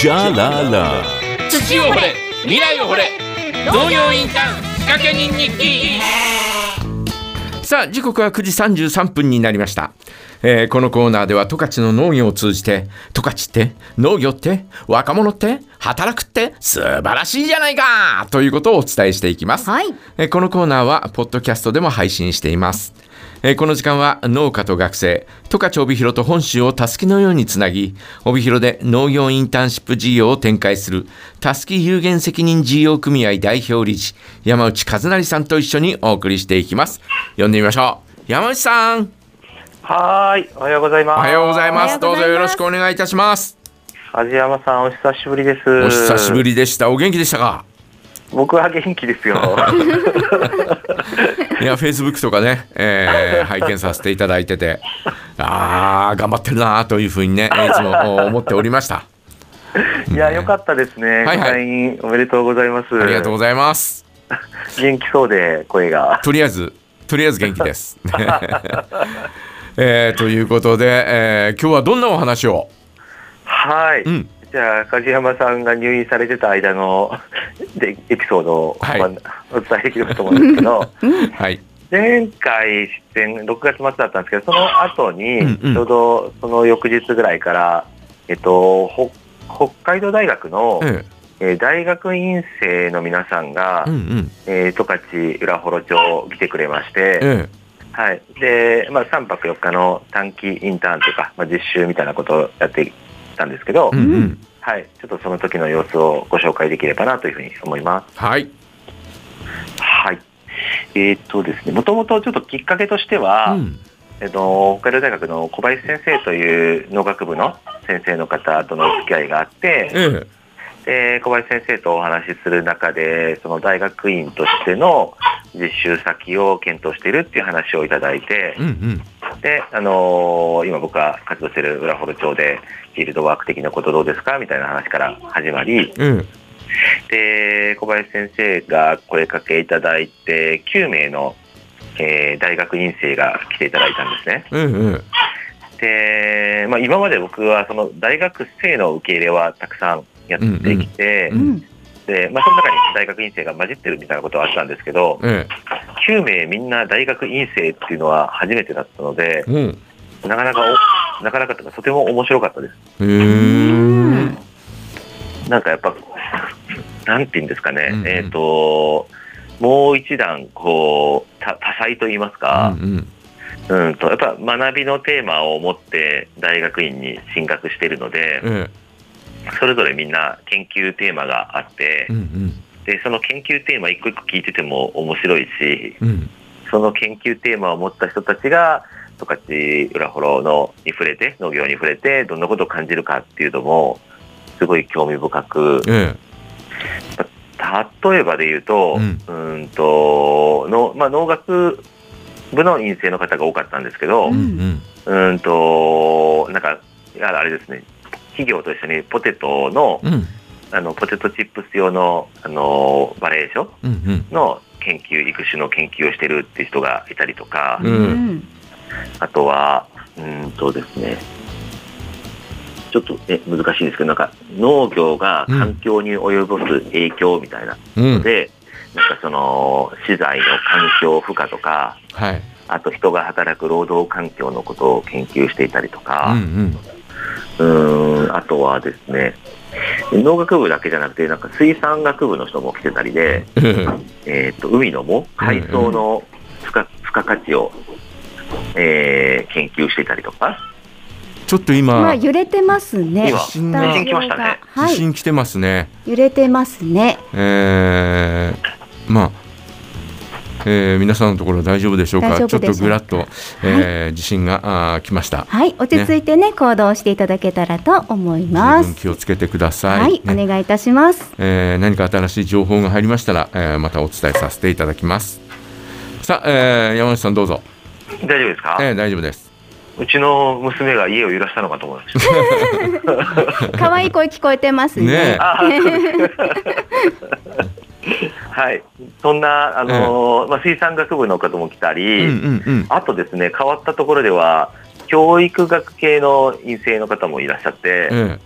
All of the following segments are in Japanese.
じゃらら。土を掘れ未来を掘れ。農業インターン仕掛け人日記。さあ時刻は9時33分になりました、えーこのコーナーでは十勝の農業を通じて十勝って農業って若者って働くって素晴らしいじゃないかということをお伝えしていきます、はい。えーこのコーナーはポッドキャストでも配信していますえーこの時間は農家と学生十勝帯広と本州をたすきのようにつなぎ帯広で農業インターンシップ事業を展開するたすき有限責任事業組合代表理事山内和成さんと一緒にお送りしていきます呼んでみましょう山内さんはーい、おはようございます。おはようございますおはようございますどうぞよろしくお願いいたします梶山さん、お久しぶりです。お久しぶ。りでしたお元気でしたか？僕は元気ですよ。いや、フェイスブックとかね、えー 拝見させていただいてて、あー、頑張ってるなというふうにね、いつも思っておりました。いや、よかったですね。はいはいおめでとうございます。ありがとうございます。元気そうで、声が。とりあえず、とりあえず元気です。えーということで、えー今日はどんなお話を？はい。うんじゃあ、梶山さんが入院されてた間のでエピソードを、はい。まあお伝えできればと思うんですけど、はい。前回出演、6月末だったんですけど、その後に、ちょうどその翌日ぐらいから、えっと、ほ北海道大学の、ええ。ー大学院生の皆さんが、ーうんうん。えー十勝浦幌町来てくれまして、えはい。でまあ、3泊4日の短期インターンというか、まあ、実習みたいなことをやってきたんですけど、ーうんうん。はい、ちょっとその時の様子をご紹介できればなというふうに思います。はい。はいえーっとですね、もともとちょっときっかけとしては、うんえっと、北海道大学の小林先生という農学部の先生の方とのお付き合いがあって、えーで小林先生とお話しする中でその大学院としての実習先を検討しているっていう話をいただいてうんうん。で、あのー今僕が活動している浦幌町でフィールドワーク的なことどうですかみたいな話から始まり。えーで小林先生が声かけいただいて9名の、えー大学院生が来ていただいたんですね。えーで、まあ、今まで僕はその大学生の受け入れはたくさんやってきて、うんうん。でまあ、その中に大学院生が混じってるみたいなことはあったんですけど、え9名みんな大学院生っていうのは初めてだったので、ーうん。なかなかお、なかなかとても面白かったです。なんかやっぱ、なんていうんですかね、うんうん。えっ、と、もう一段、こう、た多彩と言いますか、うんうん。うん、と、やっぱ学びのテーマを持って大学院に進学しているので、えそれぞれみんな研究テーマがあってーう、んで、その研究テーマ一個一個聞いてても面白いし、うん。うん。その研究テーマを持った人たちが、十勝浦幌のに触れて、農業に触れて、どんなことを感じるかっていうのも、すごい興味深く、え例えばで言うと、ううんん、との、まあ、農学部の院生の方が多かったんですけど、ーううんんうん。と、なんか、あれですね、企業と一緒にポテトの、うんあの、ポテトチップス用の、あの、バレーショうんうん。の研究、育種の研究をしてるっていう人がいたりとか、うんうん。あとは、うんとですね、ちょっとね、難しいんですけど、なんか農業が環境に及ぼす影響みたいなうん。で、なんかその資材の環境負荷とか、はい。あと人が働く労働環境のことを研究していたりとうか、んうーん、あとはですね、農学部だけじゃなくて、なんか水産学部の人も来てたりで、うん。えっ、と、海のも海藻の付加付加価値を、えー研究していたりとか、ちょっとま今あ、揺れてますね。今地震が地震来ましたねはい。地震来てますね。揺れてますね。えー、まあ、えー皆さんのところ大丈夫でしょうか？ちょっとぐらっと、えー地震があー来ました。はい。落ち着いてね、行動していただけたらと思います。気をつけてください。はい。ねお願いいたします。えー何か新しい情報が入りましたら、えーまたお伝えさせていただきます。さあ、えー山内さんどうぞ。大丈夫ですか、えー大丈夫です。うちの娘が家を揺らしたのかと思いました。可愛い声聞こえてますね。ねはい、そんな、あのーまあ、水産学部の方も来たうんり、うんうん。あとですね、変わったところでは、教育学系の院生の方もいらっしゃって、え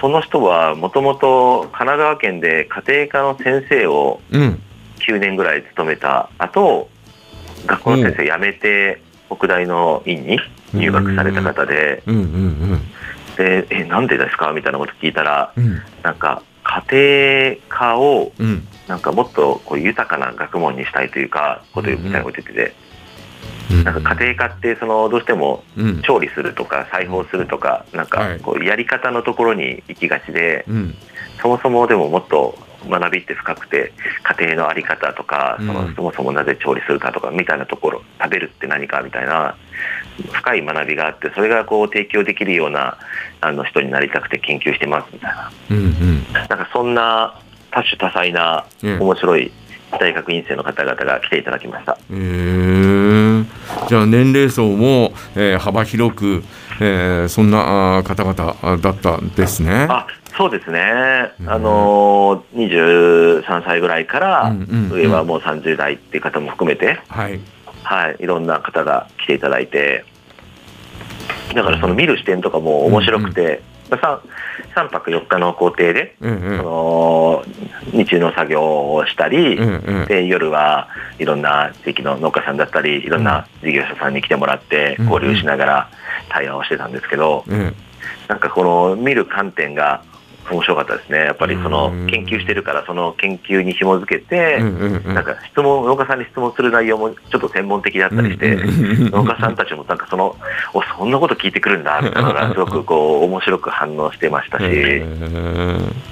その人はもともと神奈川県で家庭科の先生をうん。9年ぐらい勤めた後学校の先生辞めて北大の院に入学された方でうんうん。でえなんでですか？みたいなこと聞いたらうん。なんか家庭科をうん。なんかもっとこう豊かな学問にしたいというかことみたいなこと言ってて。うん。なんか家庭科ってそのどうしてもうん。調理するとか裁縫するとかなんはい。かこうやり方のところに行きがちでうん。そもそもでももっと学びって深くて家庭の在り方とかそうん。のそもそもなぜ調理するかとかみたいなところ食べるって何かみたいな深い学びがあってそれがこう提供できるようなあの人になりたくて研究してますみたいな。うんうん。なんかそんな多種多彩なええ面白い大学院生の方々が来ていただきました。えー。じゃあ年齢層も、えー幅広く、えーそんな方々だったんですね。あそうですね、うん。あのー23歳ぐらいからうんうんうん。上はもう30代っていう方も含めて、はい。はい、いろんな方が来ていただいて、だからその見る視点とかも面白くて、まあ 3, 3泊4日の工程で、うんうん。その日中の作業をしたり、うんうん。で夜はいろんな地域の農家さんだったりいろんな事業者さんに来てもらってうん。交流しながら対話をしてたんですけど、うん。なんかこの見る観点が面白かったですね。やっぱりそのうん。研究してるからその研究に紐づけて、なんか質問農家さんに質問する内容もちょっと専門的だったりして、うん農家さんたちもなんかそのおそんなこと聞いてくるんだみたいなのがすごくこう面白く反応してましたし、えうん、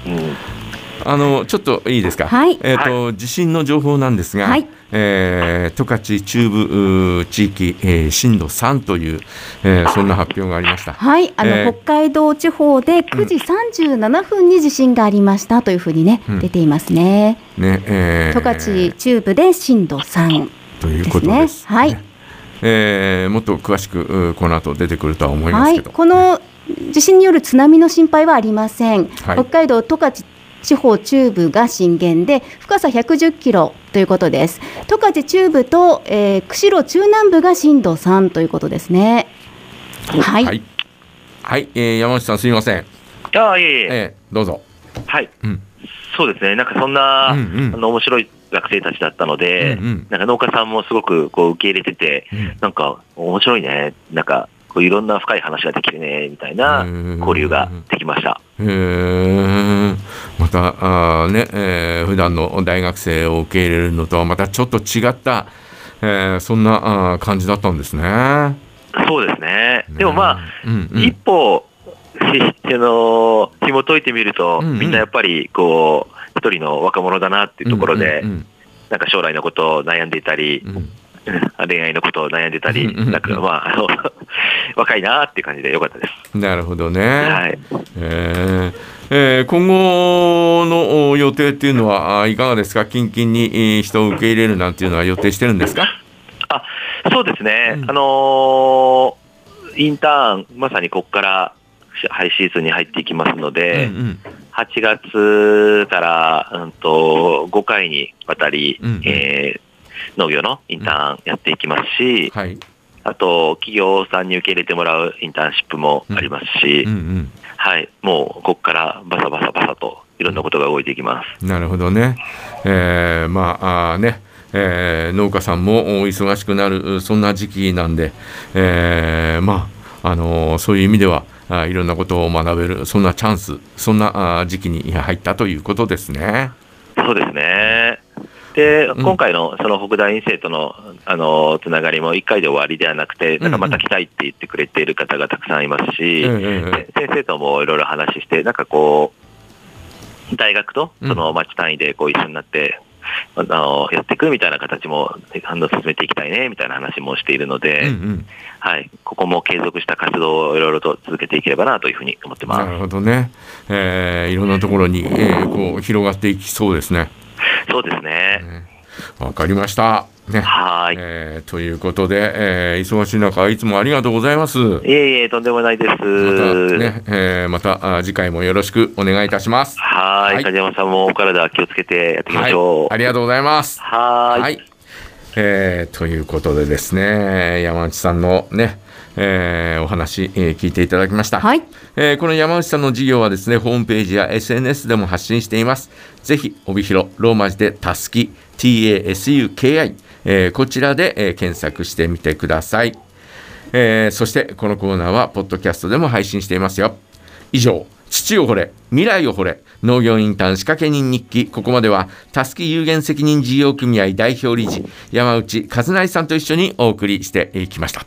ーあのちょっといいですか？はいえっ、と、地震の情報なんですが、はいえー十勝中部地域、えー震度3という、えーそんな発表がありました。はい、あの、えー北海道地方で9時37分に地震がありましたというふうにね、うん出ていますね。ね、えー十勝中部で震度3ということです。。はい、えーもっと詳しくうこの後出てくるとは思いまはい、すけど。この地震による津波の心配はありません。はい北海道十勝地方中部が震源で深さ110キロということです。十勝中部と、えー釧路中南部が震度3ということですね。はい、はい、はい。えー山内さんすみません。ああいえいえ、えーどうぞ。はい、うん。そうですね。なんかそんな、うんうん。あの面白い学生たちだったので、うんうん。なんか農家さんもすごくこう受け入れてて、うん。なんか面白いね、なんかこういろんな深い話ができるねみたいなうん。交流ができました。またあーね、えー普段の大学生を受け入れるのとはまたちょっと違った、えーそんなあー感じだったんですね。そうですね。でもまあ、うんうん。一歩、しあの紐解いてみると、うんうん。みんなやっぱりこう一人の若者だなっていうところで、うんなんか将来のことを悩んでいたり、うんうん。恋愛のことを悩んでたり、うんうんうん。なんかまああの若いなっていう感じでよかったです。なるほどね。はい。えーえー今後のお予定っていうのはあいかがですか？近々にえー人を受け入れるなんていうのは予定してるんですか？あそうですね、うんあのーインターン、まさにここからハイシーズンに入っていきますので、うんうん8月から、うん、と5回にわたり、うんうんえー農業のインターンやっていきますし、はい。あと企業さんに受け入れてもらうインターンシップもありますし、うんはい、もうここからバサバサバサといろんなことが動いていきます。うん、なるほどね。えーまあね、えー農家さんもお忙しくなるそんな時期なんで、えーまああのーそういう意味ではあいろんなことを学べるそんなチャンスそんなあ時期に入ったということですね。そうですね。で、うん。今回のその北大院生との、あの、つながりも1回で終わりではなくて、なんかまた来たいって言ってくれている方がたくさんいますし、うんうんうん。で先生ともいろいろ話して、なんかこう、大学とその町単位でこう一緒になって、あのやっていくみたいな形もあの進めていきたいねみたいな話もしているので、うんうん。はい、ここも継続した活動をいろいろと続けていければなというふうに思ってます。なるほどね、えーいろんなところに、えーこう広がっていきそうですね。そうですね。ねわかりました。ねはい。えーということで、えー忙しい中いつもありがとうございます。まいえいえ、とんでもないです。た,、ねえーまたあ次回もよろしくお願いいたします。はい、はい梶山さんもお体気をつけてやっていきまはいしょう。、ありがとうございます。はーい。はい。えーということでですね、山内さんのね、えーお話、えー聞いていただきました、はい。えーこの山内さんの事業はですねホームページや SNS でも発信しています。ぜひ帯広ローマ字でたすき TASUKI、えーこちらで、えー検索してみてください、えーそしてこのコーナーはポッドキャストでも配信していますよ。以上土を掘れ未来を掘れ農業インターン仕掛け人日記。ここまではたすき有限責任事業組合代表理事山内和成さんと一緒にお送りしていきました